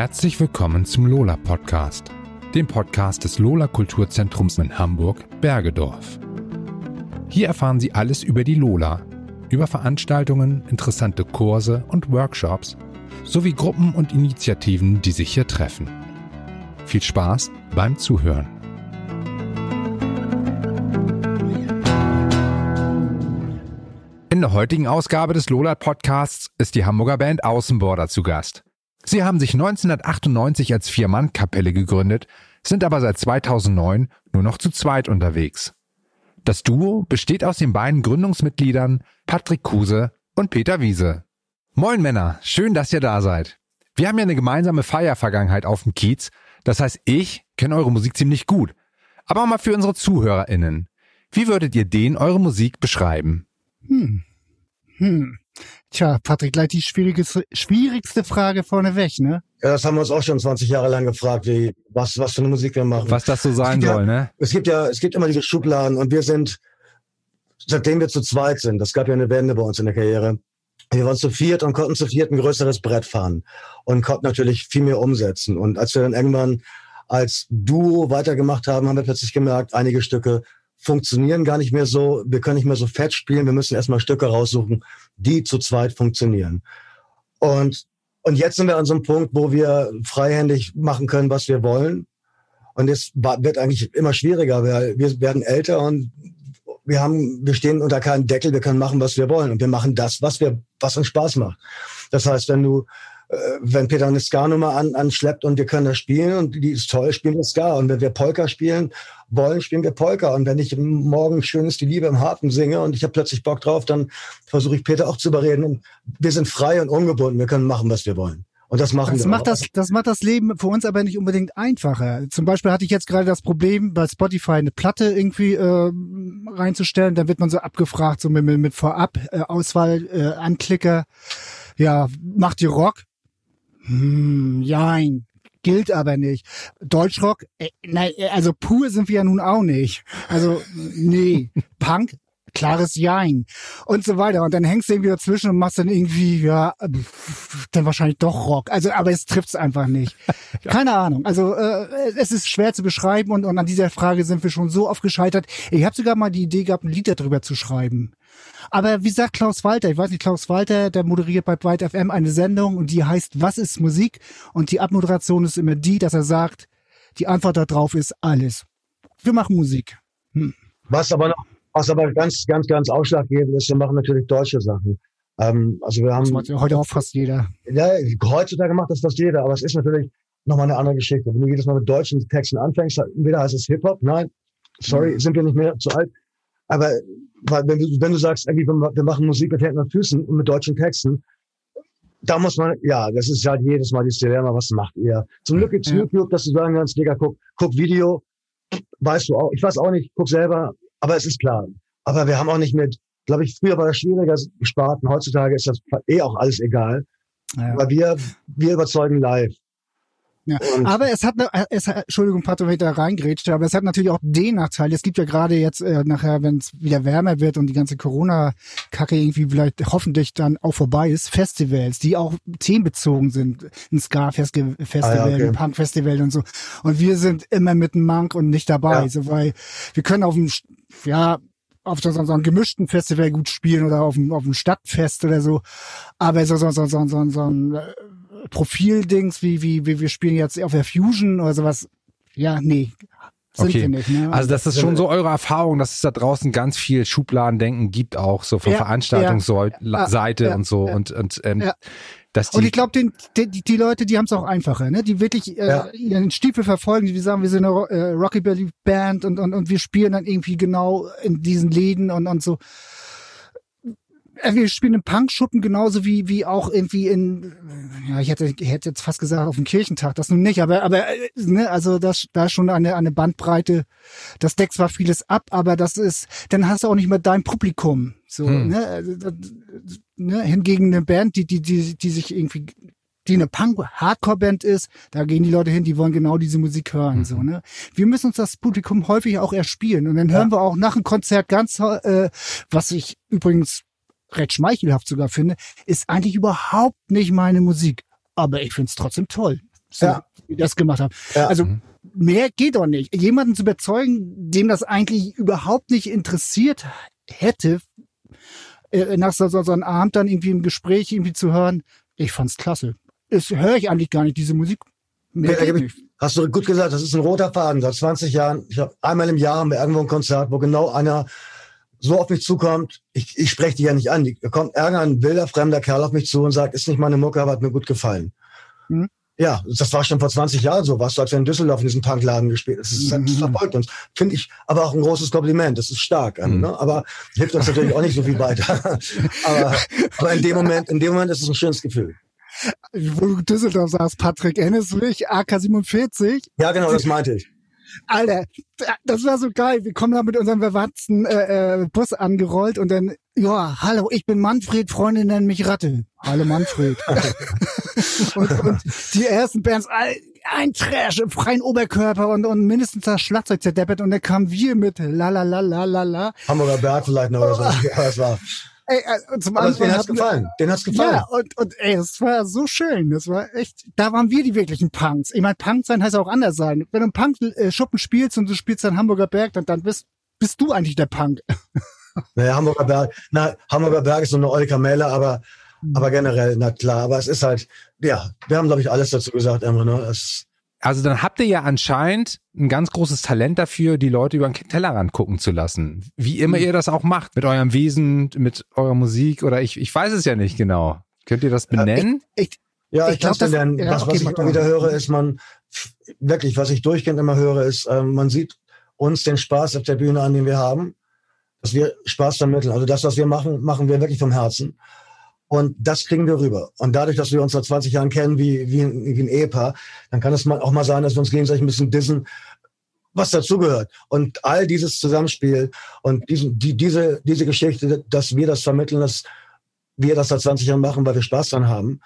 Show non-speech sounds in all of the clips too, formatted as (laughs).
Herzlich willkommen zum Lola Podcast, dem Podcast des Lola Kulturzentrums in Hamburg, Bergedorf. Hier erfahren Sie alles über die Lola, über Veranstaltungen, interessante Kurse und Workshops sowie Gruppen und Initiativen, die sich hier treffen. Viel Spaß beim Zuhören. In der heutigen Ausgabe des Lola Podcasts ist die Hamburger Band Außenborder zu Gast. Sie haben sich 1998 als Vier-Mann-Kapelle gegründet, sind aber seit 2009 nur noch zu zweit unterwegs. Das Duo besteht aus den beiden Gründungsmitgliedern Patrick Kuse und Peter Wiese. Moin Männer, schön, dass ihr da seid. Wir haben ja eine gemeinsame Feiervergangenheit auf dem Kiez, das heißt, ich kenne eure Musik ziemlich gut. Aber mal für unsere ZuhörerInnen. Wie würdet ihr den eure Musik beschreiben? Hm. Hm. Tja, Patrick, gleich die schwierigste, schwierigste Frage vorneweg, ne? Ja, das haben wir uns auch schon 20 Jahre lang gefragt, wie, was, was für eine Musik wir machen. Was das so sein soll, ja, ne? Es gibt ja, es gibt immer diese Schubladen und wir sind, seitdem wir zu zweit sind, das gab ja eine Wende bei uns in der Karriere. Wir waren zu viert und konnten zu viert ein größeres Brett fahren und konnten natürlich viel mehr umsetzen. Und als wir dann irgendwann als Duo weitergemacht haben, haben wir plötzlich gemerkt, einige Stücke funktionieren gar nicht mehr so. Wir können nicht mehr so fett spielen. Wir müssen erstmal Stücke raussuchen, die zu zweit funktionieren. Und, und jetzt sind wir an so einem Punkt, wo wir freihändig machen können, was wir wollen. Und es wird eigentlich immer schwieriger, weil wir werden älter und wir haben, wir stehen unter keinem Deckel, wir können machen, was wir wollen. Und wir machen das, was wir, was uns Spaß macht. Das heißt, wenn du wenn Peter eine Ska-Nummer an, anschleppt und wir können das spielen und die ist toll, spielen wir Ska. Und wenn wir Polka spielen wollen, spielen wir Polka. Und wenn ich morgen schön ist die Liebe im Harten singe und ich habe plötzlich Bock drauf, dann versuche ich Peter auch zu überreden. Und wir sind frei und ungebunden. Wir können machen, was wir wollen. Und das machen das wir macht auch. das, das macht das Leben für uns aber nicht unbedingt einfacher. Zum Beispiel hatte ich jetzt gerade das Problem, bei Spotify eine Platte irgendwie äh, reinzustellen. Da wird man so abgefragt, so mit, mit, mit Vorab-Auswahl, äh, Anklicker. Ja, macht ihr Rock? Hm, jein. Gilt aber nicht. Deutschrock, äh, nein, also pur sind wir ja nun auch nicht. Also, nee. (laughs) Punk, klares Jein. Und so weiter. Und dann hängst du irgendwie dazwischen und machst dann irgendwie, ja, dann wahrscheinlich doch Rock. Also, aber es trifft's einfach nicht. (laughs) Keine Ahnung. Also, äh, es ist schwer zu beschreiben und, und an dieser Frage sind wir schon so oft gescheitert. Ich habe sogar mal die Idee gehabt, ein Lied darüber zu schreiben. Aber wie sagt Klaus Walter, ich weiß nicht, Klaus Walter, der moderiert bei Byte FM eine Sendung und die heißt Was ist Musik? Und die Abmoderation ist immer die, dass er sagt, die Antwort darauf ist alles. Wir machen Musik. Hm. Was aber noch, was aber ganz, ganz, ganz ausschlaggebend ist, wir machen natürlich deutsche Sachen. Ähm, also wir haben. Das macht ja heute auch fast jeder. Ja, heutzutage macht das fast jeder, aber es ist natürlich nochmal eine andere Geschichte. Wenn du jedes Mal mit deutschen Texten anfängst, entweder heißt es Hip-Hop, nein, sorry, sind wir nicht mehr zu alt. Aber wenn du, wenn du sagst, irgendwie, wir machen Musik mit Händen und Füßen und mit deutschen Texten, da muss man, ja, das ist halt jedes Mal dieses Dilemma, was macht ihr? Zum Glück gibt's ja. YouTube, dass du sagen kannst, Digga, guck, guck Video, weißt du auch, ich weiß auch nicht, guck selber, aber es ist klar. Aber wir haben auch nicht mit, glaube ich, früher war das schwieriger Sparten, heutzutage ist das eh auch alles egal. Ja. Aber wir, wir überzeugen live. Ja, aber es hat, es hat, Entschuldigung, Pato, wenn ich da reingrätscht, aber es hat natürlich auch den Nachteil. Es gibt ja gerade jetzt äh, nachher, wenn es wieder wärmer wird und die ganze Corona-Kacke irgendwie vielleicht hoffentlich dann auch vorbei ist, Festivals, die auch themenbezogen sind. Ein Ska-Festival, ah, ja, okay. ein Punk-Festival und so. Und wir sind immer mit einem Monk und nicht dabei, ja. so, weil wir können auf dem, ja, auf so, so, so einem gemischten Festival gut spielen oder auf dem, auf dem Stadtfest oder so. Aber so, so, so, so, so, so ein Profildings, wie, wie, wie wir spielen jetzt auf der Fusion oder sowas. Ja, nee. Sind okay. wir nicht, ne? Also das ist schon so eure Erfahrung, dass es da draußen ganz viel Schubladendenken gibt, auch so von ja, Veranstaltungsseite ja, ja, und so. Und, und ähm, dass die und ich glaube, die, die, die Leute, die haben es auch einfacher, ne? Die wirklich äh, ihren Stiefel verfolgen, die sagen, wir sind eine äh, Rockabilly-Band und, und, und wir spielen dann irgendwie genau in diesen Läden und, und so. Äh, wir spielen im Punkschuppen genauso wie wie auch irgendwie in ja ich hätte ich hätte jetzt fast gesagt auf dem Kirchentag das nun nicht aber aber äh, ne also das da ist schon eine eine Bandbreite das deckt zwar vieles ab aber das ist dann hast du auch nicht mehr dein Publikum so hm. ne, also, ne hingegen eine Band die die die die sich irgendwie die eine Punk-Hardcore-Band ist, da gehen die Leute hin, die wollen genau diese Musik hören. Mhm. So, ne? Wir müssen uns das Publikum häufig auch erspielen. Und dann hören ja. wir auch nach einem Konzert ganz, äh, was ich übrigens recht schmeichelhaft sogar finde, ist eigentlich überhaupt nicht meine Musik. Aber ich finde es trotzdem toll. so, ja. wie das gemacht haben. Ja. Also mhm. mehr geht doch nicht. Jemanden zu überzeugen, dem das eigentlich überhaupt nicht interessiert hätte, äh, nach so, so, so einem Abend dann irgendwie im Gespräch irgendwie zu hören, ich fand's klasse. Das höre ich eigentlich gar nicht, diese Musik. Mehr ja, ich, hast du gut gesagt, das ist ein roter Faden. Seit 20 Jahren, ich habe einmal im Jahr haben wir irgendwo ein Konzert, wo genau einer so auf mich zukommt, ich, ich spreche die ja nicht an. Da kommt irgendein wilder, fremder Kerl auf mich zu und sagt, ist nicht meine Mucke, aber hat mir gut gefallen. Mhm. Ja, das war schon vor 20 Jahren so, was du, als wir in Düsseldorf in diesem Tankladen gespielt hast. Das, das verfolgt uns. Finde ich aber auch ein großes Kompliment. Das ist stark. Mhm. Ne? Aber hilft uns natürlich auch nicht so viel weiter. (laughs) aber, aber in dem Moment, in dem Moment ist es ein schönes Gefühl. Wo du Düsseldorf sagst, Patrick, erinnerst du dich? AK-47? Ja, genau, das meinte ich. Alter, das war so geil. Wir kommen da mit unserem verwatzten äh, äh, Bus angerollt und dann, ja, hallo, ich bin Manfred, Freunde nennen mich Ratte. Hallo Manfred. (laughs) und, und die ersten Bands, ein Trash im freien Oberkörper und, und mindestens das Schlagzeug zerdeppert und dann kamen wir mit la la la la la la. Hamburger Berg vielleicht noch oder so. (laughs) Ja, das war. Ey, äh, zum Aber den hat's gefallen. Den hat's gefallen. Ja, und, und ey, das war so schön. Das war echt, da waren wir die wirklichen Punks. Ich meine, Punk sein heißt auch anders sein. Wenn du einen Punk-Schuppen äh, spielst und du spielst dann Hamburger Berg, dann, dann bist, bist du eigentlich der Punk. (laughs) Naja, Hamburger Berg, na, Hamburger Berg ist so eine Olka Melle, aber, mhm. aber generell, na klar, aber es ist halt, ja, wir haben, glaube ich, alles dazu gesagt, Emre, ne? Es, also dann habt ihr ja anscheinend ein ganz großes Talent dafür, die Leute über den Tellerrand gucken zu lassen. Wie immer mhm. ihr das auch macht, mit eurem Wesen, mit eurer Musik oder ich, ich weiß es ja nicht genau. Könnt ihr das benennen? Ich, ich, ja, ich, ich kann es benennen. Ja, was, okay, was ich immer wieder höre, ist man, wirklich, was ich durchgehend immer höre, ist, äh, man sieht uns den Spaß auf der Bühne an, den wir haben, dass wir Spaß vermitteln. Also das, was wir machen, machen wir wirklich vom Herzen. Und das kriegen wir rüber. Und dadurch, dass wir uns seit 20 Jahren kennen wie, wie, ein, wie ein Ehepaar, dann kann es mal auch mal sein, dass wir uns gegenseitig ein bisschen dissen, was dazugehört. Und all dieses Zusammenspiel und diesen, die, diese, diese Geschichte, dass wir das vermitteln, dass wir das seit 20 Jahren machen, weil wir Spaß dran haben,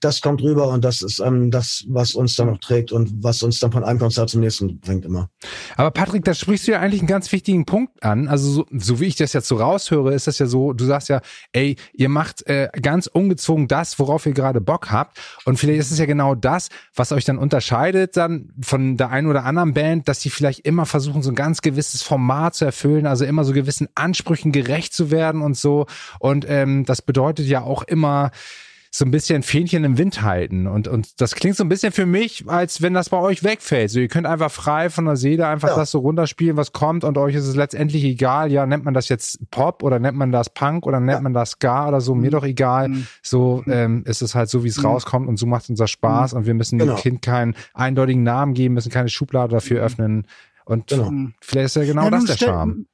das kommt rüber und das ist ähm, das, was uns dann noch trägt und was uns dann von einem Konzert zum nächsten bringt immer. Aber Patrick, da sprichst du ja eigentlich einen ganz wichtigen Punkt an. Also so, so wie ich das jetzt so raushöre, ist das ja so, du sagst ja, ey, ihr macht äh, ganz ungezwungen das, worauf ihr gerade Bock habt. Und vielleicht ist es ja genau das, was euch dann unterscheidet dann von der einen oder anderen Band, dass die vielleicht immer versuchen, so ein ganz gewisses Format zu erfüllen, also immer so gewissen Ansprüchen gerecht zu werden und so. Und ähm, das bedeutet ja auch immer, so ein bisschen Fähnchen im Wind halten. Und, und das klingt so ein bisschen für mich, als wenn das bei euch wegfällt. So, ihr könnt einfach frei von der Seele einfach ja. das so runterspielen, was kommt und euch ist es letztendlich egal. Ja, nennt man das jetzt Pop oder nennt man das Punk oder nennt ja. man das Ska oder so, mir mhm. doch egal. Mhm. So ähm, ist es halt so, wie es mhm. rauskommt und so macht es unser Spaß mhm. und wir müssen genau. dem Kind keinen eindeutigen Namen geben, müssen keine Schublade dafür mhm. öffnen. Und genau. vielleicht ist ja genau ja, das der Charme.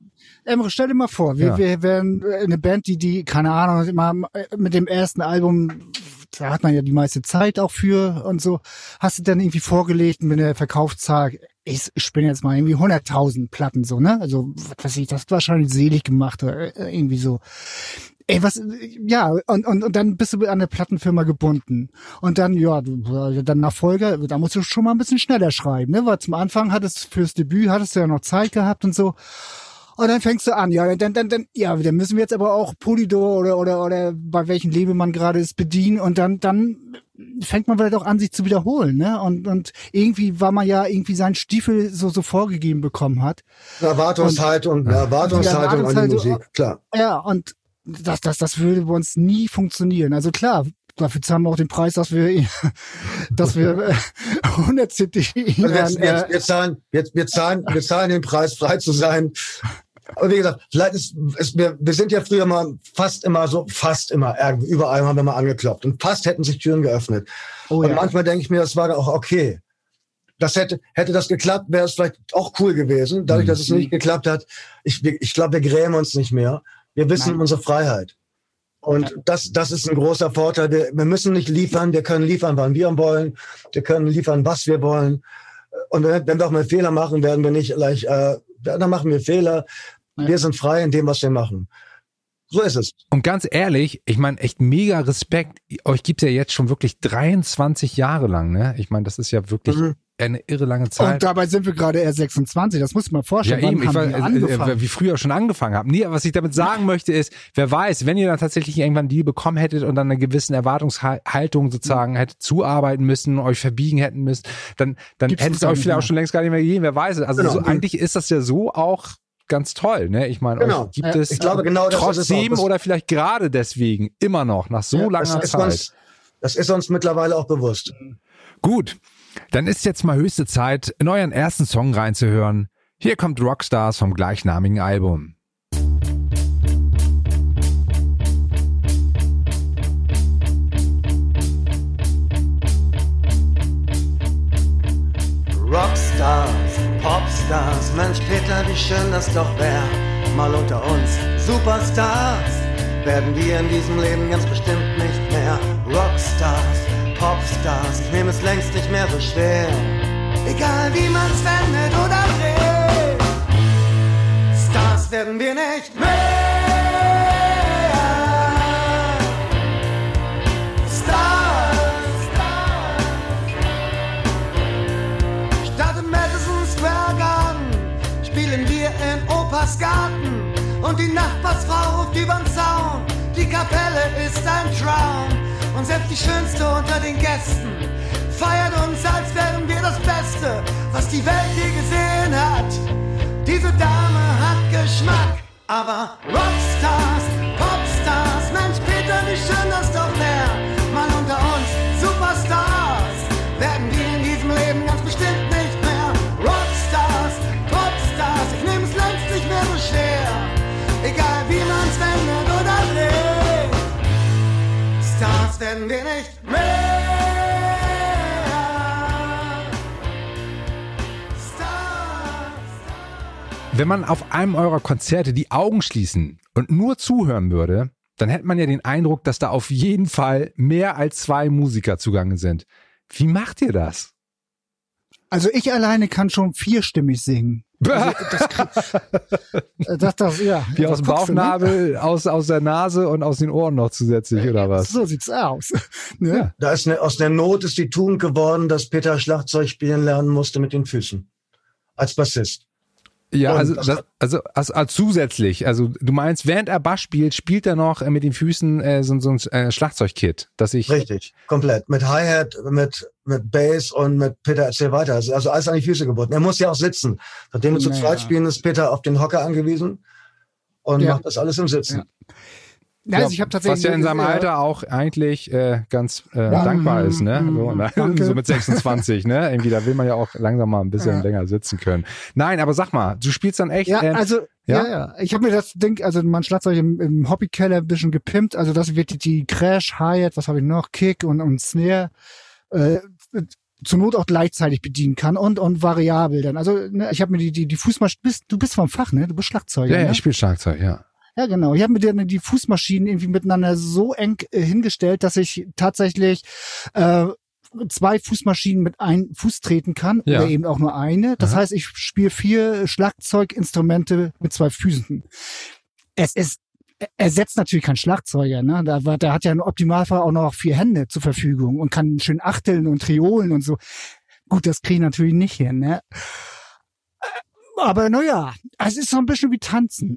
Emre, stell dir mal vor, wir, ja. wir wären eine Band, die, die, keine Ahnung, immer mit dem ersten Album, da hat man ja die meiste Zeit auch für und so. Hast du dann irgendwie vorgelegt mit der Verkaufszahl, ich, ich bin jetzt mal irgendwie 100.000 Platten so, ne? Also, was weiß ich, das ist wahrscheinlich selig gemacht oder äh, irgendwie so. Ey, was, ja, und, und, und dann bist du an der Plattenfirma gebunden. Und dann, ja, dann Nachfolger, da musst du schon mal ein bisschen schneller schreiben, ne? Weil zum Anfang hattest fürs Debüt hattest du ja noch Zeit gehabt und so. Und dann fängst du an, ja, dann, dann, dann, ja, dann müssen wir jetzt aber auch Polydor oder, oder, oder bei welchem Label man gerade ist bedienen und dann, dann fängt man vielleicht auch an, sich zu wiederholen, ne? Und, und irgendwie, war man ja irgendwie seinen Stiefel so, so vorgegeben bekommen hat. Erwartungshaltung, und, Erwartungshaltung an die Musik, klar. Ja, und das, das, das würde bei uns nie funktionieren. Also klar, dafür zahlen wir auch den Preis, dass wir, (laughs) dass wir 100 CD. Also wir, wir, wir, zahlen, wir, wir zahlen, wir zahlen den Preis, frei zu sein. Aber wie gesagt, vielleicht ist, ist wir, wir sind ja früher mal fast immer so, fast immer, überall haben wir mal angeklopft und fast hätten sich Türen geöffnet. Oh, und ja. manchmal denke ich mir, das war auch okay. Das hätte, hätte das geklappt, wäre es vielleicht auch cool gewesen. Dadurch, mhm. dass es nicht geklappt hat, ich, ich glaube, wir grämen uns nicht mehr. Wir wissen Nein. unsere Freiheit. Und das, das ist ein großer Vorteil. Wir, wir müssen nicht liefern, wir können liefern, wann wir wollen. Wir können liefern, was wir wollen. Und wenn, wenn wir auch mal Fehler machen, werden wir nicht gleich, äh, dann machen wir Fehler. Ja. Wir sind frei in dem, was wir machen. So ist es. Und ganz ehrlich, ich meine, echt mega Respekt. Euch gibt's ja jetzt schon wirklich 23 Jahre lang, ne? Ich meine, das ist ja wirklich mhm. eine irre lange Zeit. Und dabei sind wir gerade erst 26, das muss man vorstellen. Ja, eben, Wann ich war, wir äh, angefangen? äh, wie früher schon angefangen haben. Nee, was ich damit sagen möchte ist, wer weiß, wenn ihr dann tatsächlich irgendwann einen Deal bekommen hättet und dann eine gewisse Erwartungshaltung sozusagen Mhm. hättet zuarbeiten müssen, euch verbiegen hätten müssen, dann, dann Gibt's hätte es euch vielleicht auch schon längst gar nicht mehr gegeben, wer weiß. Also Genau. so, eigentlich ist das ja so auch ganz toll, ne? Ich meine, Genau. gibt Ja, es ich glaube, genau trotzdem Das- oder vielleicht gerade deswegen immer noch, nach so Ja, langer Das ist, Zeit. uns, das ist uns mittlerweile auch bewusst. Gut, dann ist jetzt mal höchste Zeit, in euren ersten Song reinzuhören. Hier kommt Rockstars vom gleichnamigen Album. Rockstars, Popstars, Mensch Peter, wie schön das doch wär. Mal unter uns, Superstars, werden wir in diesem Leben ganz bestimmt nicht mehr. Rockstars, Popstars, ich nehme es längst nicht mehr so schwer. Egal wie man's wendet oder dreht, Stars werden wir nicht mehr. Opas Garten. Und die Nachbarsfrau ruft übern Zaun. Die Kapelle ist ein Traum. Und selbst die Schönste unter den Gästen feiert uns, als wären wir das Beste, was die Welt je gesehen hat. Diese Dame hat Geschmack. Aber Rockstars, Werden wir nicht mehr. Wenn man auf einem eurer Konzerte die Augen schließen und nur zuhören würde, dann hätte man ja den Eindruck, dass da auf jeden Fall mehr als zwei Musiker zugange sind. Wie macht ihr das? Also ich alleine kann schon vierstimmig singen. Also das, (laughs) Äh, das, das, ja. (laughs) Wie aus dem ne? Bauchnabel, aus, aus der Nase und aus den Ohren noch zusätzlich, oder was? So sieht's aus. (laughs) Ne? Ja. Da ist eine, aus der Not ist die Tugend geworden, dass Peter Schlagzeug spielen lernen musste mit den Füßen. Als Bassist. Ja, Und also, das- also, also, also zusätzlich. Also du meinst, während er Bass spielt, spielt er noch äh, mit den Füßen äh, so, so ein äh, Schlagzeugkit, dass ich. Richtig, komplett. Mit Hi-Hat, mit, mit Bass und mit Peter erzähl weiter. Also also alles an die Füße gebunden. Er muss ja auch sitzen. Nachdem wir zu Naja. zweit spielen, ist Peter auf den Hocker angewiesen und Ja. macht das alles im Sitzen. Ja. Ja, also ich habe tatsächlich was ja in seinem äh, Alter auch eigentlich äh, ganz äh, Ja. dankbar ist, ne? Mhm. So, ne? (laughs) Danke. so mit 26, (laughs) ne? Irgendwie, da will man ja auch langsam mal ein bisschen Ja. länger sitzen können. Nein, aber sag mal, du spielst dann echt. Ja, äh, also ja? ja, ja. Ich habe mir das Ding, also mein Schlagzeug im, im Hobbykeller ein bisschen gepimpt. Also das wird die, die Crash, Hi-Hat, was habe ich noch, Kick und, und Snare. Äh, zur Not auch gleichzeitig bedienen kann und und variabel dann. Also ne, ich habe mir die die die Fußmaschine bist du bist vom Fach, ne? Du bist Schlagzeuger. ja, ja, ne? ich spiele Schlagzeug, ja. Ja, genau. Ich habe mir dann die Fußmaschinen irgendwie miteinander so eng äh, hingestellt, dass ich tatsächlich äh, zwei Fußmaschinen mit einem Fuß treten kann Ja. oder eben auch nur eine. Das Aha. heißt, ich spiele vier Schlagzeuginstrumente mit zwei Füßen. Es ist er ersetzt natürlich kein Schlagzeuger, ne? Da der hat ja im Optimalfall auch noch vier Hände zur Verfügung und kann schön achteln und triolen und so. Gut, das kriege ich natürlich nicht hin, ne? Aber naja, es ist so ein bisschen wie Tanzen.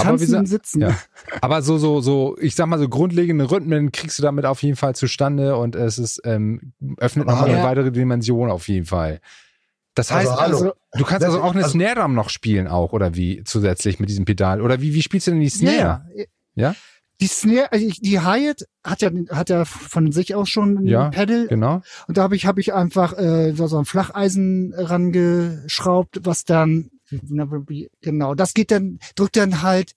Aber Tanzen und Sitzen. Ja. (laughs) Aber so, so, so, ich sag mal, so grundlegende Rhythmen kriegst du damit auf jeden Fall zustande und es ist, ähm, öffnet Aber nochmal eine hallo. weitere Dimension auf jeden Fall. Das heißt, Also. Also, du kannst also auch eine Also- Snare Drum noch spielen auch, oder wie, zusätzlich mit diesem Pedal? Oder wie, wie spielst du denn die Snare? Ja, Ja? Die Snare, also ich- die Hyatt hat ja hat ja von sich aus schon ein Ja, Pedal Genau. und da habe ich habe ich einfach äh, so, so ein Flacheisen rangeschraubt, was dann genau, das geht dann drückt dann halt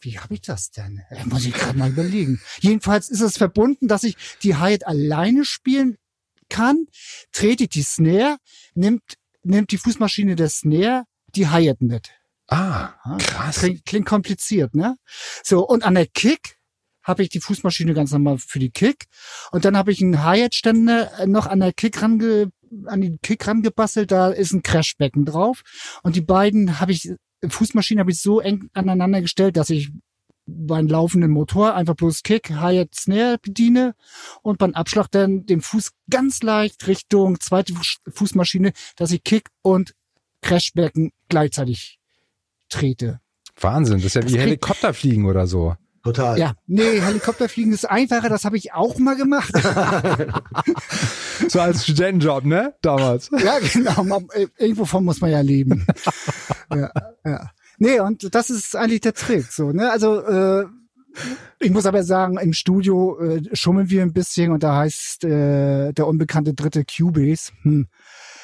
wie habe ich das denn? Da muss ich gerade mal überlegen. Jedenfalls ist es verbunden, dass ich die Hyatt alleine spielen kann, trete ich die Snare, nimmt nimmt die Fußmaschine der Snare die Hyatt mit. Ah, krass. Klingt, klingt kompliziert, ne? So, und an der Kick habe ich die Fußmaschine ganz normal für die Kick. Und dann habe ich einen Hi-Hat-Ständer äh, noch an der Kick range, an die Kick rangebastelt. Da ist ein Crashbecken drauf. Und die beiden habe ich, Fußmaschinen habe ich so eng aneinander gestellt, dass ich beim laufenden Motor einfach bloß Kick, Hi-Hat, Snare bediene und beim Abschlag dann den Fuß ganz leicht Richtung zweite Fußmaschine, dass ich Kick und Crashbecken gleichzeitig trete. Wahnsinn, das ist ja das wie Helikopterfliegen oder so. Total. Ja, nee, Helikopterfliegen ist einfacher, das habe ich auch mal gemacht. (laughs) so als Studentenjob, ne? Damals. Ja, genau. Äh, irgendwo von muss man ja leben. ja, ja. Nee, und das ist eigentlich der Trick. So, ne? Also äh, ich muss aber sagen, im Studio äh, schummeln wir ein bisschen und da heißt äh, der unbekannte dritte Cubase. Hm.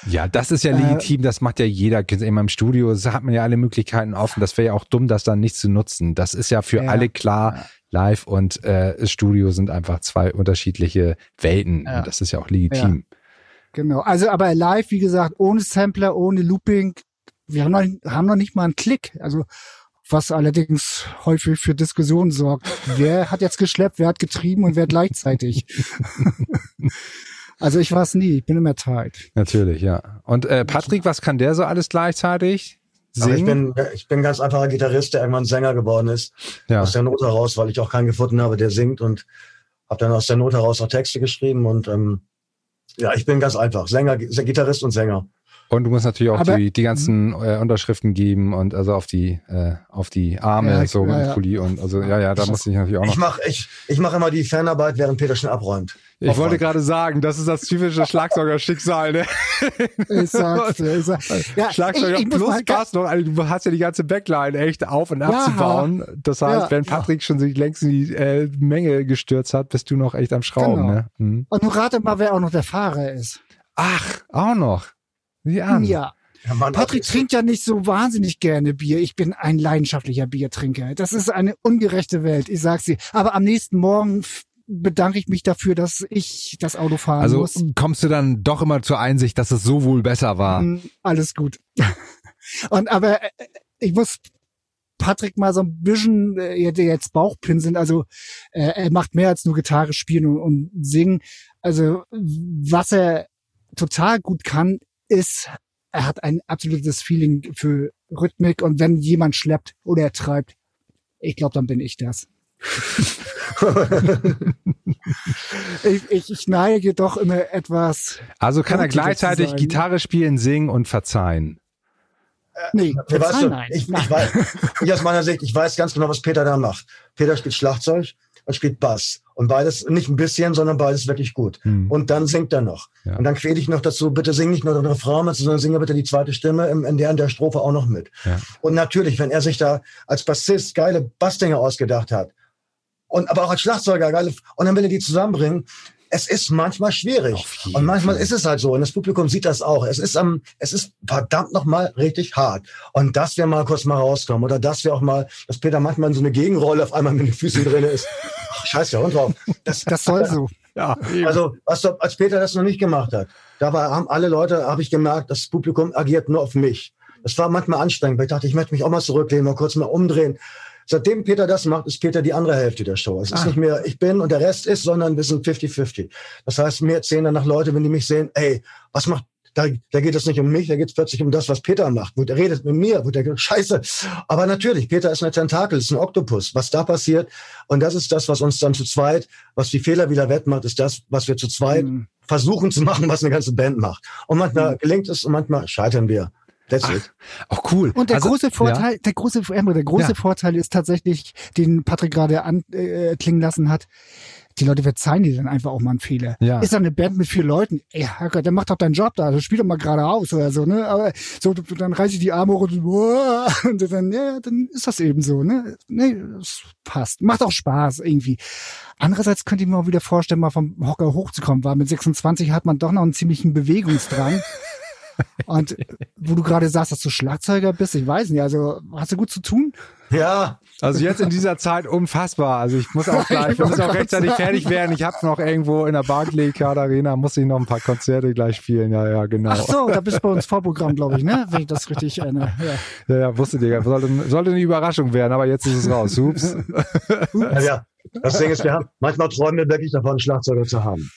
Ja, das ist ja äh, legitim, das macht ja jeder. In meinem Studio hat man ja alle Möglichkeiten offen. Das wäre ja auch dumm, das dann nicht zu nutzen. Das ist ja für ja, alle klar. Live und äh, Studio sind einfach zwei unterschiedliche Welten. Ja. Und das ist ja auch legitim. Ja. Genau. Also aber live, wie gesagt, ohne Sampler, ohne Looping. Wir haben noch, haben noch nicht mal einen Klick. Also was allerdings häufig für Diskussionen sorgt. Wer hat jetzt geschleppt, wer hat getrieben und wer gleichzeitig? (laughs) (laughs) Also ich war es nie, ich bin immer tight. Natürlich, ja. Und äh, Patrick, was kann der so alles gleichzeitig? Singen? ich bin, ich bin ganz einfacher Gitarrist, der irgendwann Sänger geworden ist. Ja. Aus der Not heraus, weil ich auch keinen gefunden habe, der singt und habe dann aus der Not heraus auch Texte geschrieben und ähm, ja, ich bin ganz einfach. Sänger, Gitarrist und Sänger. Und du musst natürlich auch Aber, die, die ganzen äh, Unterschriften geben und also auf die äh, auf die Arme ja, so ja, Pulli und also ja ja da muss ich natürlich auch noch. Ich mache ich, ich mach immer die Fanarbeit, während Peter schon abräumt. Ich Aufräumt. wollte gerade sagen, das ist das typische Schlagzeuger-Schicksal. Ne? (laughs) Ich sag's dir. Ich sag, ja, Schlagzeuger ich, ich plus Bass noch. Also du hast ja die ganze Backline echt auf und abzubauen. Das heißt, wenn Patrick schon sich längst in die äh, Menge gestürzt hat, bist du noch echt am Schrauben. Genau. Ne? Mhm. Und nun rate mal, wer auch noch der Fahrer ist. Ach, auch noch. An. Ja. Ja, Mann, Patrick trinkt ja nicht so wahnsinnig gerne Bier. Ich bin ein leidenschaftlicher Biertrinker. Das ist eine ungerechte Welt, ich sag's dir. Aber am nächsten Morgen bedanke ich mich dafür, dass ich das Auto fahren also muss. Also kommst du dann doch immer zur Einsicht, dass es so wohl besser war? Mm, alles gut. (laughs) Und aber äh, ich muss Patrick mal so ein bisschen, äh, der jetzt Bauchpinseln, also äh, er macht mehr als nur Gitarre spielen und, und singen. Also was er total gut kann, ist, er hat ein absolutes Feeling für Rhythmik und wenn jemand schleppt oder er treibt, ich glaube, dann bin ich das. (laughs) ich, ich, ich neige doch immer etwas. Also kann er gleichzeitig Gitarre spielen, singen und verzeihen. Nee, verzeihen, weißt du, nein. Ich, ich, weiß, ich aus meiner Sicht, ich weiß ganz genau, was Peter da macht. Peter spielt Schlagzeug und spielt Bass. Und beides, nicht ein bisschen, sondern beides wirklich gut. Mhm. Und dann singt er noch. Ja. Und dann quäle ich noch dazu, bitte sing nicht nur den Refrain mit, sondern singe bitte die zweite Stimme in, in der, in der Strophe auch noch mit. Ja. Und natürlich, wenn er sich da als Bassist geile Bassdinge ausgedacht hat, und aber auch als Schlagzeuger geile, und dann will er die zusammenbringen, es ist manchmal schwierig. Und manchmal ist es halt so. Und das Publikum sieht das auch. Es ist am, es ist verdammt nochmal richtig hart. Und dass wir mal kurz mal rauskommen. Oder dass wir auch mal, dass Peter manchmal in so eine Gegenrolle auf einmal mit den Füßen drin ist. Ach, scheiße, ja, und drauf. Das, (laughs) das soll so. Ja, also, was, als Peter das noch nicht gemacht hat, da war, haben alle Leute, habe ich gemerkt, das Publikum agiert nur auf mich. Das war manchmal anstrengend, weil ich dachte, ich möchte mich auch mal zurücklehnen, mal kurz mal umdrehen. Seitdem Peter das macht, ist Peter die andere Hälfte der Show. Es ist ah. nicht mehr ich bin und der Rest ist, sondern wir sind 50-50. Das heißt, mir erzählen danach Leute, wenn die mich sehen, ey, was macht da, da geht es nicht um mich, da geht es plötzlich um das, was Peter macht. Wo der redet mit mir, wo der (laughs) Scheiße. Aber natürlich, Peter ist eine Tentakel, ist ein Oktopus. Was da passiert, und das ist das, was uns dann zu zweit, was die Fehler wieder wettmacht, ist das, was wir zu zweit mhm. versuchen zu machen, was eine ganze Band macht. Und manchmal mhm. gelingt es und manchmal scheitern wir. That's Ach, it. Auch cool. Und der also, große Vorteil, ja. der große, der große ja. Vorteil ist tatsächlich, den Patrick gerade anklingen äh, lassen hat. Die Leute verzeihen dir dann einfach auch mal einen Fehler. Ja. Ist da eine Band mit vier Leuten? Ey, Herrgott, der macht doch deinen Job da, also spiel doch mal geradeaus oder so, ne? Aber so, dann reiße ich die Arme hoch und, und dann, ja, dann ist das eben so, ne? Nee, das passt. Macht auch Spaß irgendwie. Andererseits könnte ich mir auch wieder vorstellen, mal vom Hocker hochzukommen, weil mit 26 hat man doch noch einen ziemlichen Bewegungsdrang. (laughs) Und wo du gerade sagst, dass du Schlagzeuger bist, ich weiß nicht, also hast du gut zu tun? Ja. Also jetzt in dieser Zeit unfassbar. Also ich muss auch (laughs) gleich, wir müssen auch rechtzeitig fertig werden. Ich habe noch irgendwo in der Barclaycard Arena, muss ich noch ein paar Konzerte gleich spielen. Ja, ja, genau. Ach so, da bist du bei uns Vorprogramm, glaube ich, ne? Wenn ich das richtig erinnere. Ja, ja, ja wusste dir. Sollte, sollte eine Überraschung werden, aber jetzt ist es raus. Ups. Ja, ja. Das Ding ist, wir haben, manchmal träumen wir wirklich davon, Schlagzeuger zu haben.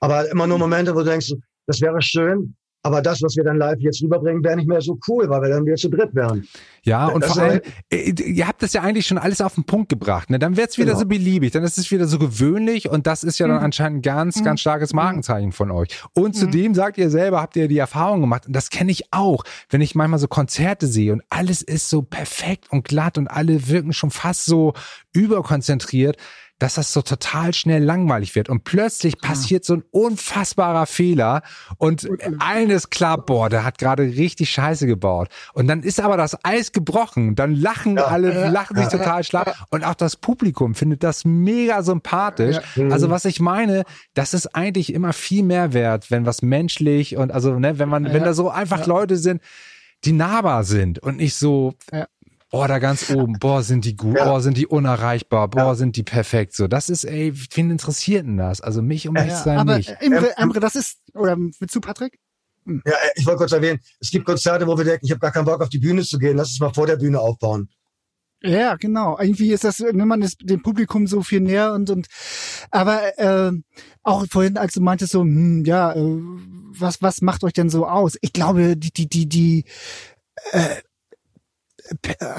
Aber immer nur Momente, wo du denkst, das wäre schön, Aber das, was wir dann live jetzt rüberbringen, wäre nicht mehr so cool, weil wir dann wieder zu dritt wären. Ja, und Das vor allem, äh, ihr habt das ja eigentlich schon alles auf den Punkt gebracht. Ne? Dann wird's wieder Genau. so beliebig, dann ist es wieder so gewöhnlich und das ist ja dann anscheinend ein ganz, ganz starkes Markenzeichen von euch. Und zudem sagt ihr selber, habt ihr die Erfahrung gemacht, und das kenne ich auch, wenn ich manchmal so Konzerte sehe und alles ist so perfekt und glatt und alle wirken schon fast so überkonzentriert, dass das so total schnell langweilig wird. Und plötzlich passiert so ein unfassbarer Fehler und allen ist klar, boah, der hat gerade richtig Scheiße gebaut. Und dann ist aber das Eis gebrochen. Dann lachen alle, lachen sich total schlapp. Und auch das Publikum findet das mega sympathisch. Also was ich meine, das ist eigentlich immer viel mehr wert, wenn was menschlich und also, ne, wenn man, wenn da so einfach Leute sind, die nahbar sind und nicht so, Ja. Oh, da ganz oben. Boah, sind die gut. Ja. Boah, sind die unerreichbar. Boah, Ja. sind die perfekt. So, das ist, ey, wen interessiert denn das? Also mich um ehrlich zu sein aber nicht. äh, Imre, Imre, das ist, oder willst du, Patrick? Ja, äh, ich wollte kurz erwähnen, es gibt Konzerte, wo wir denken, ich habe gar keinen Bock auf die Bühne zu gehen, lass es mal vor der Bühne aufbauen. Ja, genau. Irgendwie ist das, nimmt man ist dem Publikum so viel näher und und aber äh, auch vorhin, als du meintest so, hm, ja, äh, was was macht euch denn so aus? Ich glaube, die die die die äh,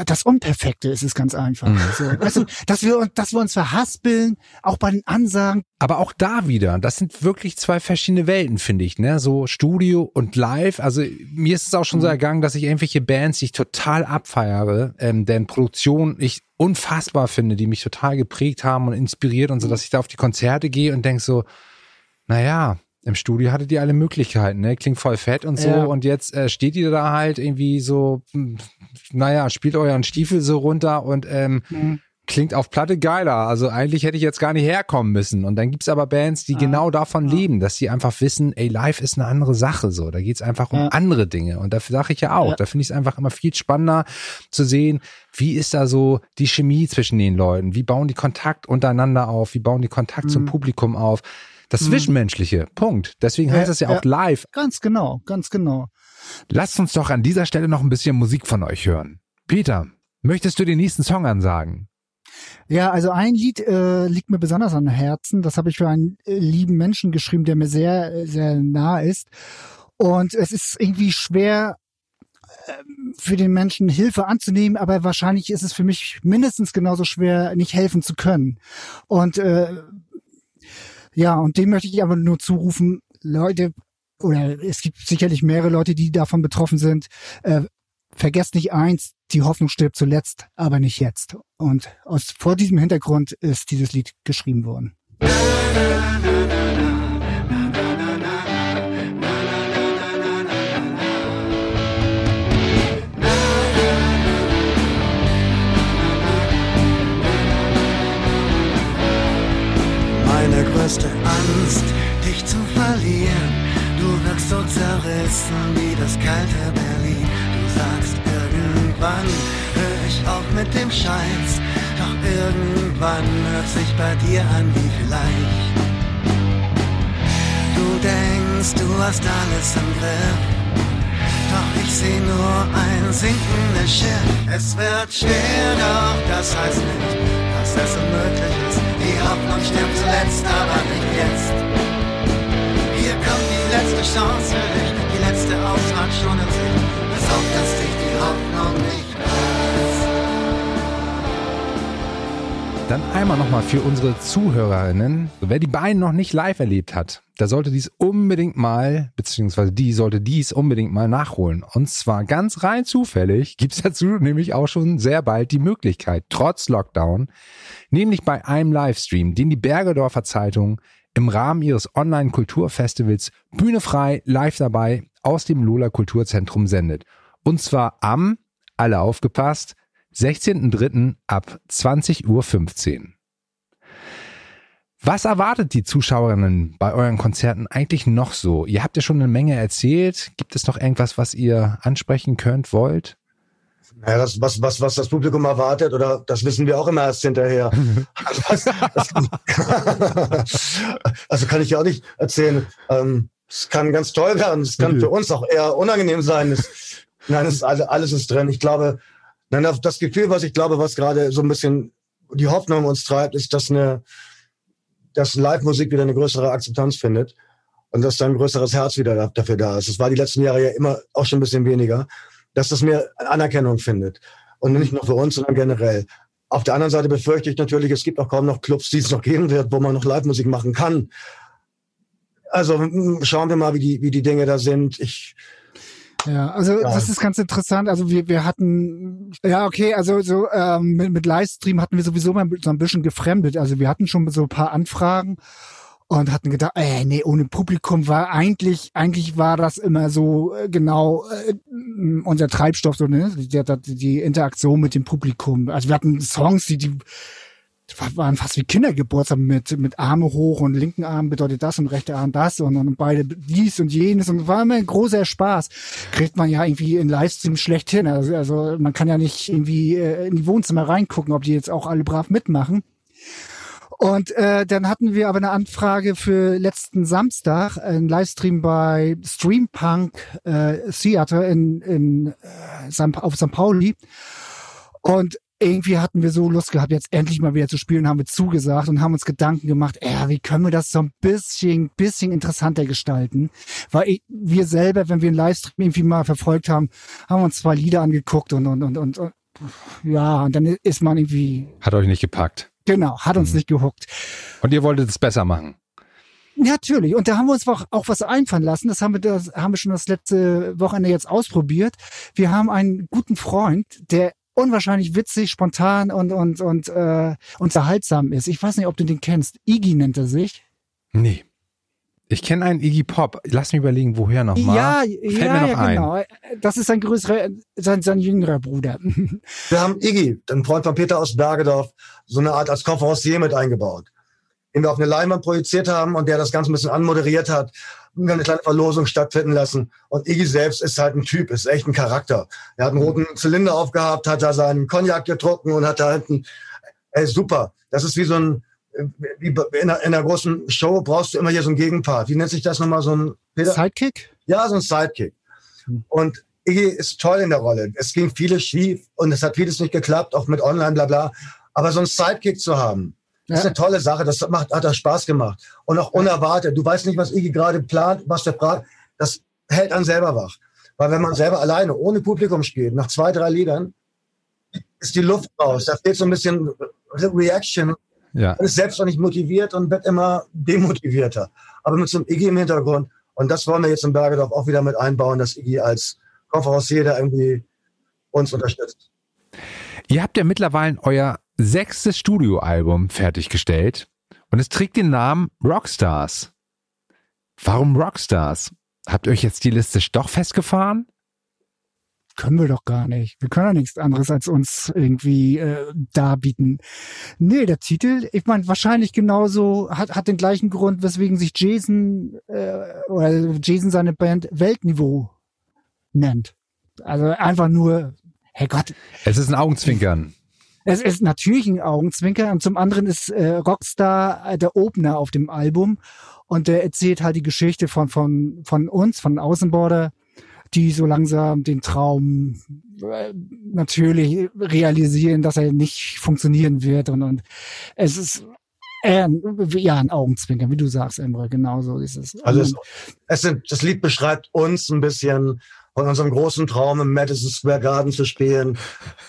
das Unperfekte ist es ganz einfach. Mhm. So, weißt du, dass wir uns, dass wir uns verhaspeln, auch bei den Ansagen. Aber auch da wieder, das sind wirklich zwei verschiedene Welten, finde ich, ne? So Studio und Live. Also mir ist es auch schon so ergangen, dass ich irgendwelche Bands, die ich total abfeiere, ähm, deren Produktion ich unfassbar finde, die mich total geprägt haben und inspiriert und so, dass ich da auf die Konzerte gehe und denk so, naja, im Studio hattet ihr alle Möglichkeiten, ne? Klingt voll fett und so. Ja. Und jetzt äh, steht ihr da halt irgendwie so, hm, naja, spielt euren Stiefel so runter und ähm, klingt auf Platte geiler. Also eigentlich hätte ich jetzt gar nicht herkommen müssen. Und dann gibt's aber Bands, die genau davon leben, dass sie einfach wissen, ey, live ist eine andere Sache so. Da geht's einfach um Ja. andere Dinge. Und dafür sage ich ja auch, Ja. da finde ich es einfach immer viel spannender zu sehen, wie ist da so die Chemie zwischen den Leuten? Wie bauen die Kontakt untereinander auf? Wie bauen die Kontakt zum Publikum auf? Das Zwischenmenschliche, Punkt. Deswegen heißt es ja ja. auch live. Ganz genau, ganz genau. Lasst uns doch an dieser Stelle noch ein bisschen Musik von euch hören. Peter, möchtest du den nächsten Song ansagen? Ja, also ein Lied äh, liegt mir besonders am Herzen. Das habe ich für einen äh, lieben Menschen geschrieben, der mir sehr, äh, sehr nah ist. Und es ist irgendwie schwer ähm, für den Menschen Hilfe anzunehmen, aber wahrscheinlich ist es für mich mindestens genauso schwer, nicht helfen zu können. Und äh, ja, und dem möchte ich aber nur zurufen, Leute, oder es gibt sicherlich mehrere Leute, die davon betroffen sind, äh, vergesst nicht eins, die Hoffnung stirbt zuletzt, aber nicht jetzt. Und aus, vor diesem Hintergrund ist dieses Lied geschrieben worden. Zerrissen wie das kalte Berlin. Du sagst, irgendwann hör ich auf mit dem Scheiß. Doch irgendwann hört sich bei dir an wie vielleicht. Du denkst, du hast alles im Griff. Doch ich seh nur ein sinkendes Schiff. Es wird schwer, doch das heißt nicht, dass es unmöglich ist. Die Hoffnung stirbt zuletzt, aber nicht jetzt. Letzte Chance für dich, die letzte Ausfahrt schon in Sicht. Pass auf, dass dich die Hoffnung nicht. Dann einmal nochmal für unsere Zuhörerinnen. Wer die beiden noch nicht live erlebt hat, der sollte dies unbedingt mal, beziehungsweise die sollte dies unbedingt mal nachholen. Und zwar ganz rein zufällig gibt's dazu (laughs) nämlich auch schon sehr bald die Möglichkeit, trotz Lockdown, nämlich bei einem Livestream, den die Bergedorfer Zeitung im Rahmen ihres Online-Kulturfestivals Bühne frei live dabei aus dem Lola Kulturzentrum sendet. Und zwar am, alle aufgepasst, 16.03. ab 20.15 Uhr. Was erwartet die Zuschauerinnen bei euren Konzerten eigentlich noch so? Ihr habt ja schon eine Menge erzählt. Gibt es noch irgendwas, was ihr ansprechen könnt, wollt? Ja, das, was, was, was das Publikum erwartet, oder das wissen wir auch immer erst hinterher. (laughs) Also, was, das, also kann ich ja auch nicht erzählen. Ähm, es kann ganz toll werden, es kann für uns auch eher unangenehm sein. Es, nein, es ist alles, alles ist drin. Ich glaube, nein, das Gefühl, was ich glaube, was gerade so ein bisschen die Hoffnung uns treibt, ist, dass eine, dass Live-Musik wieder eine größere Akzeptanz findet. und dass da ein größeres Herz wieder dafür da ist. Es war die letzten Jahre ja immer auch schon ein bisschen weniger, dass das mehr Anerkennung findet. Und nicht nur für uns, sondern generell. Auf der anderen Seite befürchte ich natürlich, es gibt auch kaum noch Clubs, die es noch geben wird, wo man noch Live-Musik machen kann. Also schauen wir mal, wie die, wie die Dinge da sind. Ich, ja, also ja. das ist ganz interessant. Also wir, wir hatten, ja okay, also so ähm, mit, mit Livestream hatten wir sowieso mal so ein bisschen gefremdet. Also wir hatten schon so ein paar Anfragen und hatten gedacht, ey, nee, ohne Publikum war eigentlich, eigentlich war das immer so äh, genau äh, unser Treibstoff, so ne, die, die, die Interaktion mit dem Publikum. Also wir hatten Songs, die, die waren fast wie Kindergeburtstag mit, mit Arme hoch und linken Arm bedeutet das und rechter Arm das und, und beide dies und jenes und war immer ein großer Spaß. Kriegt man ja irgendwie in Livestream schlecht hin. Also, also man kann ja nicht irgendwie äh, in die Wohnzimmer reingucken, ob die jetzt auch alle brav mitmachen. Und äh, dann hatten wir aber eine Anfrage für letzten Samstag, ein Livestream bei Streampunk äh, Theater in, in äh, auf St. Pauli. Und irgendwie hatten wir so Lust gehabt, jetzt endlich mal wieder zu spielen, haben wir zugesagt und haben uns Gedanken gemacht, äh, wie können wir das so ein bisschen, bisschen interessanter gestalten? Weil wir selber, wenn wir einen Livestream irgendwie mal verfolgt haben, haben uns zwei Lieder angeguckt und, und, und, und, und ja, und dann ist man irgendwie. Hat euch nicht gepackt. Genau, hat uns mhm. nicht gehuckt. Und ihr wolltet es besser machen. Natürlich. Und da haben wir uns auch, auch was einfallen lassen. Das haben wir, das haben wir schon das letzte Wochenende jetzt ausprobiert. Wir haben einen guten Freund, der unwahrscheinlich witzig, spontan und, und, und äh, unterhaltsam ist. Ich weiß nicht, ob du den kennst. Iggy nennt er sich. Nee. Ich kenne einen Iggy Pop. Lass mich überlegen, woher nochmal. Ja, Fällt ja, mir noch ja, genau. Ein. Das ist sein größerer, sein, sein jüngerer Bruder. (laughs) Wir haben Iggy, den Freund von Peter aus Bergedorf, so eine Art als Konferencier mit eingebaut. Den wir auf eine Leinwand projiziert haben und der das Ganze ein bisschen anmoderiert hat eine kleine Verlosung stattfinden lassen. Und Iggy selbst ist halt ein Typ, ist echt ein Charakter. Er hat einen roten Zylinder aufgehabt, hat da seinen Cognac getrunken und hat da hinten, ey, super. Das ist wie so ein, wie in einer, in einer großen Show brauchst du immer hier so einen Gegenpart. Wie nennt sich das nochmal so ein Peter? Sidekick? Ja, so ein Sidekick. Und Iggy ist toll in der Rolle. Es ging vieles schief und es hat vieles nicht geklappt, auch mit Online, bla bla. Aber so einen Sidekick zu haben, das ist eine tolle Sache. Das macht, hat das Spaß gemacht. Und auch unerwartet. Du weißt nicht, was Iggy gerade plant, was der fragt. Das hält einen selber wach. Weil wenn man selber alleine, ohne Publikum spielt, nach zwei, drei Liedern, ist die Luft raus. Da fehlt so ein bisschen Reaction. Ja. Man ist selbst noch nicht motiviert und wird immer demotivierter. Aber mit so einem Iggy im Hintergrund. Und das wollen wir jetzt in Bergedorf auch wieder mit einbauen, dass Iggy als Konferencier da irgendwie uns unterstützt. Ihr habt ja mittlerweile euer sechstes Studioalbum fertiggestellt und es trägt den Namen Rockstars. Warum Rockstars? Habt ihr euch jetzt die Liste doch festgefahren? Können wir doch gar nicht. Wir können ja nichts anderes als uns irgendwie äh, darbieten. Nee, der Titel, ich meine, wahrscheinlich genauso, hat, hat den gleichen Grund, weswegen sich Jason äh, oder Jason seine Band Weltniveau nennt. Also einfach nur, Herrgott. Es ist ein Augenzwinkern. Es ist natürlich ein Augenzwinker und zum anderen ist äh, Rockstar äh, der Opener auf dem Album und der erzählt halt die Geschichte von von von uns, von Außenborder, die so langsam den Traum äh, natürlich realisieren, dass er nicht funktionieren wird und und es ist äh, ja, ein Augenzwinker, wie du sagst, Emre, genau so ist es. Also es, es sind, das Lied beschreibt uns ein bisschen von unserem großen Traum im Madison Square Garden zu spielen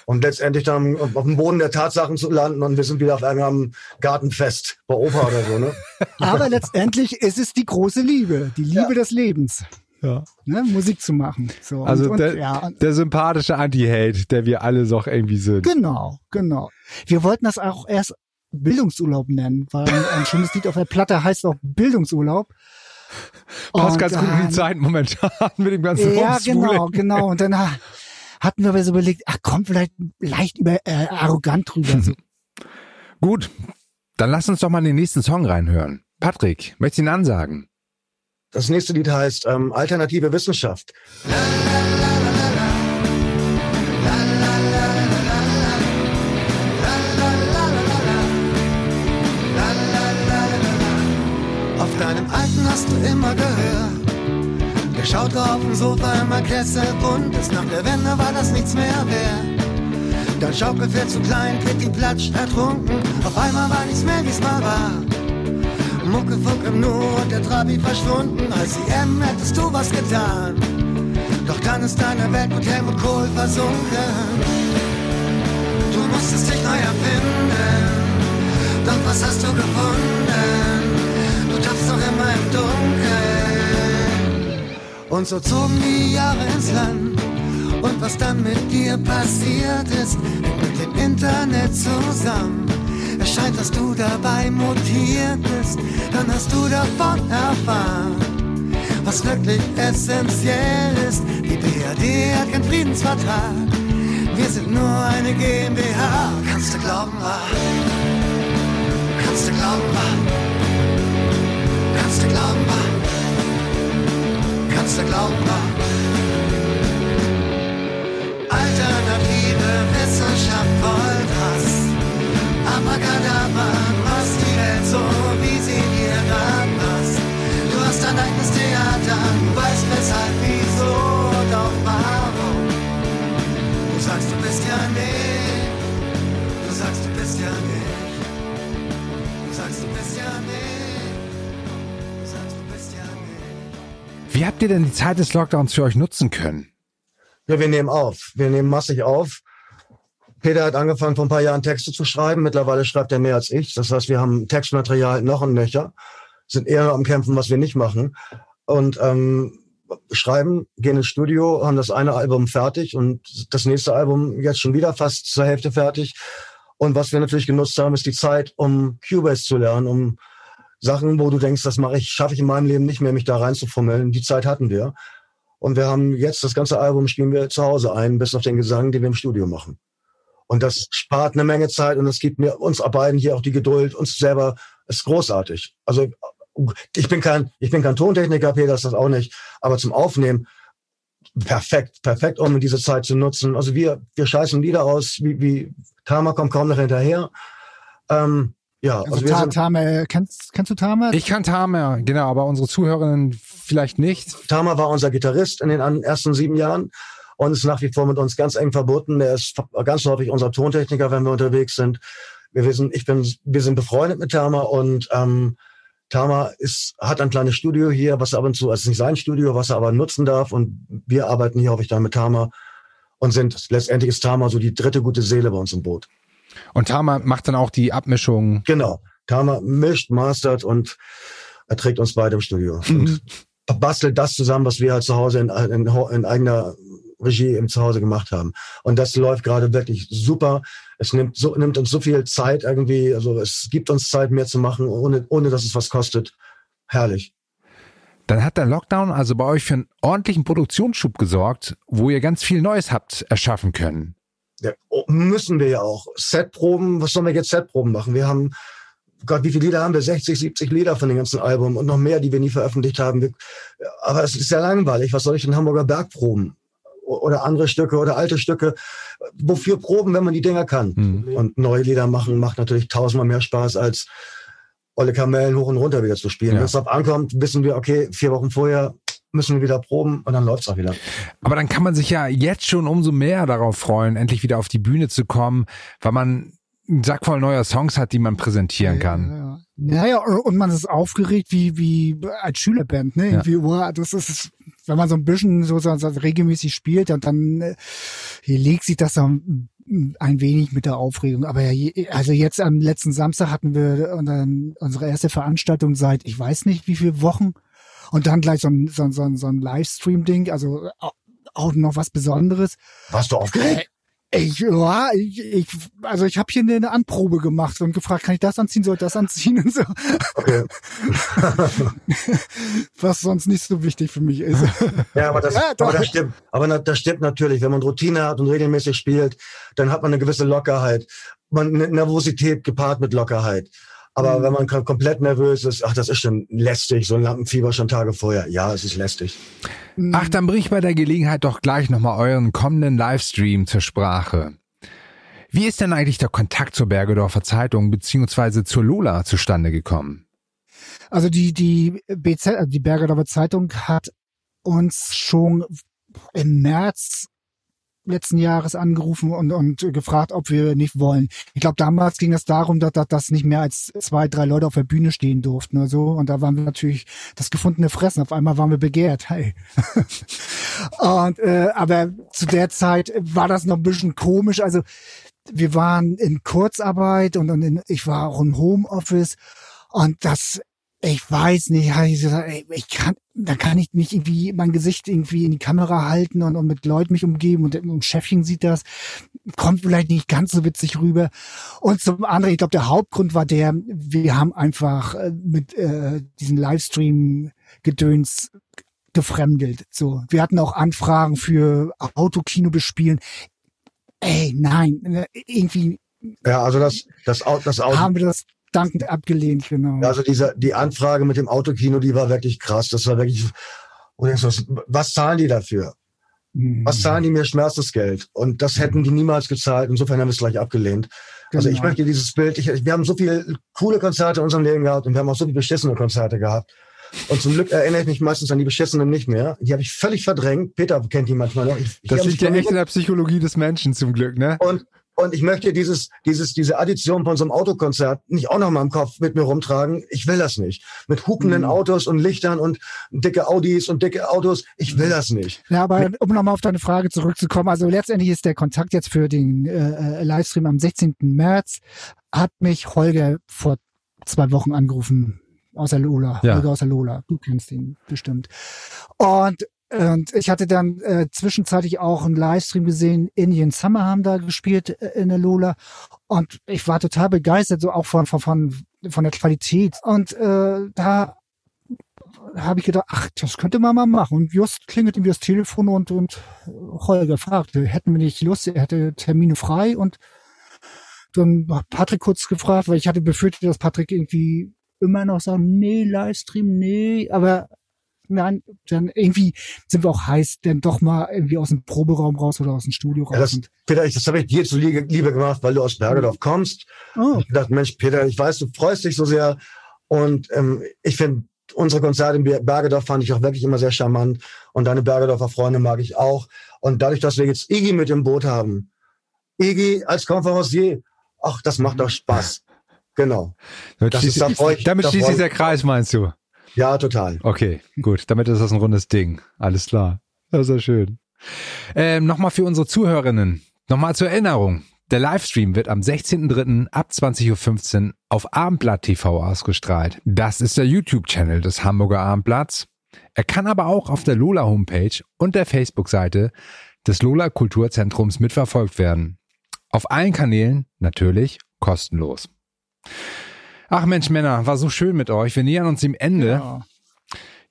und letztendlich dann auf dem Boden der Tatsachen zu landen und wir sind wieder auf einem Gartenfest bei Opa oder so. Ne? (laughs) Aber letztendlich ist es die große Liebe, die Liebe ja. des Lebens. Ja. Ne, Musik zu machen. So, also und, der, und, ja. der sympathische Anti-Hate, der wir alle doch irgendwie sind. Genau, genau. Wir wollten das auch erst Bildungsurlaub nennen, weil ein schönes Lied auf der Platte heißt auch Bildungsurlaub. Passt ganz gut in die Zeit momentan (laughs) mit dem ganzen Ja, genau, genau. Und dann hatten wir aber so überlegt, ach komm, vielleicht leicht über äh, arrogant drüber. So. (laughs) Gut, dann lass uns doch mal in den nächsten Song reinhören. Patrick, möchtest du ihn ansagen? Das nächste Lied heißt ähm, Alternative Wissenschaft. La, la, la, hast du immer gehört. Der schaute auf dem Sofa immer kesselbunt, bis nach der Wende war das nichts mehr wert. Dein Schaukelpferd zu klein, Kitty platscht ertrunken, auf einmal war nichts mehr, wie's mal war. Muckefuck im und der Trabi verschwunden. Als IM hättest du was getan. Doch dann ist deine Welt mit Helmut Kohl versunken. Du musstest dich neu erfinden. Doch was hast du gefunden? Du tappst doch immer im Dunkeln. Und so zogen die Jahre ins Land. Und was dann mit dir passiert ist, hängt mit dem Internet zusammen. Scheint, dass du dabei mutiert bist, dann hast du davon erfahren. Was wirklich essentiell ist, die BRD hat keinen Friedensvertrag. Wir sind nur eine GmbH. Kannst du glauben, wa? Kannst du glauben, wa? Kannst du glauben, wa? Kannst du glauben, wa? Habt ihr denn die Zeit des Lockdowns für euch nutzen können? Ja, wir nehmen auf. Wir nehmen massig auf. Peter hat angefangen, vor ein paar Jahren Texte zu schreiben. Mittlerweile schreibt er mehr als ich. Das heißt, wir haben Textmaterial noch ein Nöcher, sind eher am Kämpfen, was wir nicht machen. Und ähm, schreiben, gehen ins Studio, haben das eine Album fertig und das nächste Album jetzt schon wieder fast zur Hälfte fertig. Und was wir natürlich genutzt haben, ist die Zeit, um Cubase zu lernen, um Sachen, wo du denkst, das mache ich, schaffe ich in meinem Leben nicht mehr, mich da reinzufummeln. Die Zeit hatten wir. Und wir haben jetzt das ganze Album spielen wir zu Hause ein, bis auf den Gesang, den wir im Studio machen. Und das spart eine Menge Zeit und es gibt mir uns beiden hier auch die Geduld, uns selber ist großartig. Also ich bin kein, ich bin kein Tontechniker, Peter ist das auch nicht, aber zum Aufnehmen perfekt, perfekt, um diese Zeit zu nutzen. Also wir, wir scheißen Lieder aus, wie, wie Tama kommt kaum noch hinterher. Ähm, ja, Also, also wir sind, Tamer, kennst, kennst du Tamer? Ich kann Tamer, genau, aber unsere Zuhörerinnen vielleicht nicht. Tama war unser Gitarrist in den ersten sieben Jahren und ist nach wie vor mit uns ganz eng verbunden. Er ist ganz häufig unser Tontechniker, wenn wir unterwegs sind. Wir wissen, ich bin, wir sind befreundet mit Tama und ähm, Tama ist, hat ein kleines Studio hier, was er ab und zu, also es ist nicht sein Studio, was er aber nutzen darf und wir arbeiten hier häufig dann mit Tama und sind, letztendlich ist Tama so die dritte gute Seele bei uns im Boot. Und Tamer macht dann auch die Abmischung. Genau. Tama mischt, mastert und er trägt uns beide im Studio. Und bastelt das zusammen, was wir halt zu Hause in, in, in eigener Regie im Zuhause gemacht haben. Und das läuft gerade wirklich super. Es nimmt, so, nimmt uns so viel Zeit irgendwie, also es gibt uns Zeit, mehr zu machen, ohne, ohne dass es was kostet. Herrlich. Dann hat der Lockdown also bei euch für einen ordentlichen Produktionsschub gesorgt, wo ihr ganz viel Neues habt erschaffen können. Ja, oh, müssen wir ja auch. Setproben, was sollen wir jetzt Setproben machen? Wir haben, Gott, wie viele Lieder haben wir? 60, 70 Lieder von den ganzen Album und noch mehr, die wir nie veröffentlicht haben. Wir, aber es ist sehr langweilig. Was soll ich in Hamburger Berg proben? Oder andere Stücke oder alte Stücke. Wofür proben, wenn man die Dinger kann? Mhm. Und neue Lieder machen macht natürlich tausendmal mehr Spaß als Olle Kamellen hoch und runter wieder zu spielen. Ja. Wenn es drauf ankommt, wissen wir, okay, vier Wochen vorher müssen wir wieder proben und dann läuft's auch wieder. Aber dann kann man sich ja jetzt schon umso mehr darauf freuen, endlich wieder auf die Bühne zu kommen, weil man einen Sack voll neuer Songs hat, die man präsentieren kann. Ja. Naja, und man ist aufgeregt wie, wie als Schülerband, ne? Irgendwie, wow, das ist, wenn man so ein bisschen so, so, so regelmäßig spielt, dann, dann äh, hier legt sich das dann ein wenig mit der Aufregung. Aber ja, also jetzt am letzten Samstag hatten wir unseren- unsere erste Veranstaltung seit, ich weiß nicht wie viele Wochen. Und dann gleich so ein, so ein, so ein, so ein Livestream-Ding, also au- auch noch was Besonderes. Warst du aufgeregt? Ich, ja, ich, ich also ich habe hier eine, Anprobe gemacht und gefragt, kann ich das anziehen, soll ich das anziehen und so, Okay. (laughs) was sonst nicht so wichtig für mich ist. Ja, aber das, Ja, aber das stimmt. Aber das stimmt natürlich. Wenn man Routine hat und regelmäßig spielt, dann hat man eine gewisse Lockerheit. Man eine Nervosität gepaart mit Lockerheit. Aber Mhm. wenn man kom- komplett nervös ist, ach, das ist schon lästig, so ein Lampenfieber schon Tage vorher. Ja, es ist lästig. Ach, dann bring ich bei der Gelegenheit doch gleich nochmal euren kommenden Livestream zur Sprache. Wie ist denn eigentlich der Kontakt zur Bergedorfer Zeitung beziehungsweise zur Lola zustande gekommen? Also die, die BZ, also die Bergerdorfer Zeitung hat uns schon im März letzten Jahres angerufen und, und gefragt, ob wir nicht wollen. Ich glaube, damals ging es darum, dass, dass, dass nicht mehr als zwei, drei Leute auf der Bühne stehen durften oder so. Und da waren wir natürlich das gefundene Fressen. Auf einmal waren wir begehrt. Hey. (laughs) und äh, aber zu der Zeit war das noch ein bisschen komisch. Also wir waren in Kurzarbeit und, und in, ich war auch im Homeoffice und das ich weiß nicht, ich gesagt, ey, ich kann, da kann ich nicht irgendwie mein Gesicht irgendwie in die Kamera halten und, und mit Leuten mich umgeben und, und Chefchen sieht das, kommt vielleicht nicht ganz so witzig rüber. Und zum anderen, ich glaube, der Hauptgrund war der, wir haben einfach äh, mit äh, diesem Livestream-Gedöns gefremdelt. So, wir hatten auch Anfragen für Autokino bespielen. Ey, nein, äh, irgendwie. Ja, also das, das, das Auto. Haben wir das dankend abgelehnt, genau. Also diese, die Anfrage mit dem Autokino, die war wirklich krass. Das war wirklich, und was, was zahlen die dafür? Was Mhm. zahlen die mir Schmerzensgeld? Und das hätten die niemals gezahlt. Insofern haben wir es gleich abgelehnt. Also ich Genau. möchte dieses Bild, ich, wir haben so viele coole Konzerte in unserem Leben gehabt und wir haben auch so viele beschissene Konzerte gehabt. Und zum Glück erinnere ich mich meistens an die beschissenen nicht mehr. Die habe ich völlig verdrängt. Peter kennt die manchmal noch. Ich, Das liegt ja echt in der Psychologie des Menschen zum Glück, ne? und, und ich möchte dieses, dieses, diese Addition von so einem Autokonzert nicht auch noch mal im Kopf mit mir rumtragen. Ich will das nicht. Mit hupenden Mhm. Autos und Lichtern und dicke Audis und dicke Autos. Ich will das nicht. Ja, aber um nochmal auf deine Frage zurückzukommen, also letztendlich ist der Kontakt jetzt für den äh, äh, Livestream am 16. März, hat mich Holger vor zwei Wochen angerufen aus der Lola. Ja. Holger aus der Lola. Du kennst ihn bestimmt. Und und ich hatte dann äh, zwischenzeitlich auch einen Livestream gesehen. Indian Summer haben da gespielt äh, in der Lola. Und ich war total begeistert, so auch von, von, von, von der Qualität. Und äh, da habe ich gedacht, ach, das könnte man mal machen. Und just klingelt ihm das Telefon und, und Holger fragte, hätten wir nicht Lust, er hätte Termine frei und dann hat Patrick kurz gefragt, weil ich hatte befürchtet, dass Patrick irgendwie immer noch sagt, nee, Livestream, nee, aber nein, dann irgendwie sind wir auch heiß, denn doch mal irgendwie aus dem Proberaum raus oder aus dem Studio raus. Ja, das, Peter, ich, das habe ich dir zu Liebe, gemacht, weil du aus Bergedorf kommst. oh, Ich dachte, Mensch, Peter, ich weiß, du freust dich so sehr. Und ähm, ich finde, unsere Konzerte in Ber- Bergedorf fand ich auch wirklich immer sehr charmant. Und deine Bergedorfer Freunde mag ich auch. Und dadurch, dass wir jetzt Iggy mit im Boot haben, Iggy als Konferencier, ach, das macht doch Spaß. (laughs) Genau. Damit Das schließt, ist da freu ich- damit da schließt freu sich ich- der Kreis, meinst du? Ja, total. Okay, gut. Damit ist das ein rundes Ding. Alles klar. Das ist ja schön. Ähm, Nochmal für unsere Zuhörerinnen. Nochmal zur Erinnerung. Der Livestream wird am 16.03. ab 20.15 Uhr auf Abendblatt TV ausgestrahlt. Das ist der YouTube-Channel des Hamburger Abendblatts. Er kann aber auch auf der Lola Homepage und der Facebook-Seite des Lola Kulturzentrums mitverfolgt werden. Auf allen Kanälen natürlich kostenlos. Ach Mensch, Männer, war so schön mit euch. Wir nähern uns dem Ende. ja.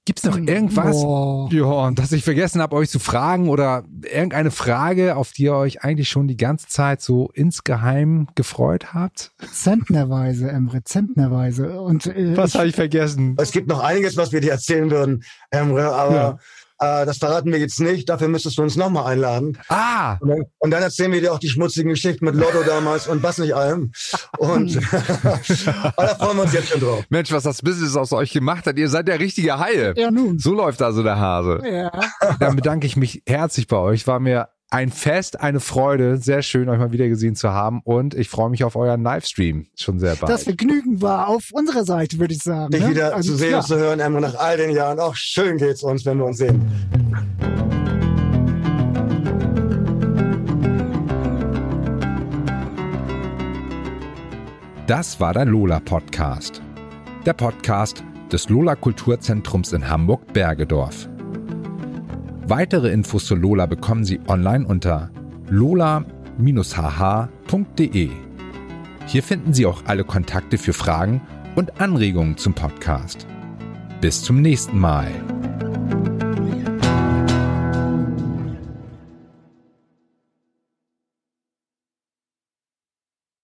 Gibt's noch irgendwas, Oh. ja, dass ich vergessen habe, euch zu fragen oder irgendeine Frage, auf die ihr euch eigentlich schon die ganze Zeit so insgeheim gefreut habt? Zentnerweise, Emre, zentnerweise. Und äh, Was habe ich vergessen? Es gibt noch einiges, was wir dir erzählen würden, Emre, aber äh, das verraten wir jetzt nicht. Dafür müsstest du uns nochmal einladen. Ah, Und dann, und dann erzählen wir dir auch die schmutzigen Geschichten mit Lotto damals und was nicht allem. Und aber (laughs) (laughs) da freuen wir uns jetzt schon drauf. Mensch, was das Business aus euch gemacht hat. Ihr seid der richtige Haie. ja nun. So läuft also der Hase. Ja. Dann bedanke ich mich herzlich bei euch. War mir ein Fest, eine Freude. Sehr schön, euch mal wieder gesehen zu haben. Und ich freue mich auf euren Livestream. Schon sehr bald. Das Vergnügen war auf unserer Seite, würde ich sagen. Dich ne? wieder Also, zu sehen ja. und zu hören, Emre, nach all den Jahren. Auch schön geht's uns, wenn wir uns sehen. Das war der Lola Podcast. Der Podcast des Lola Kulturzentrums in Hamburg Bergedorf. Weitere Infos zu Lola bekommen Sie online unter lola-hh.de. Hier finden Sie auch alle Kontakte für Fragen und Anregungen zum Podcast. Bis zum nächsten Mal.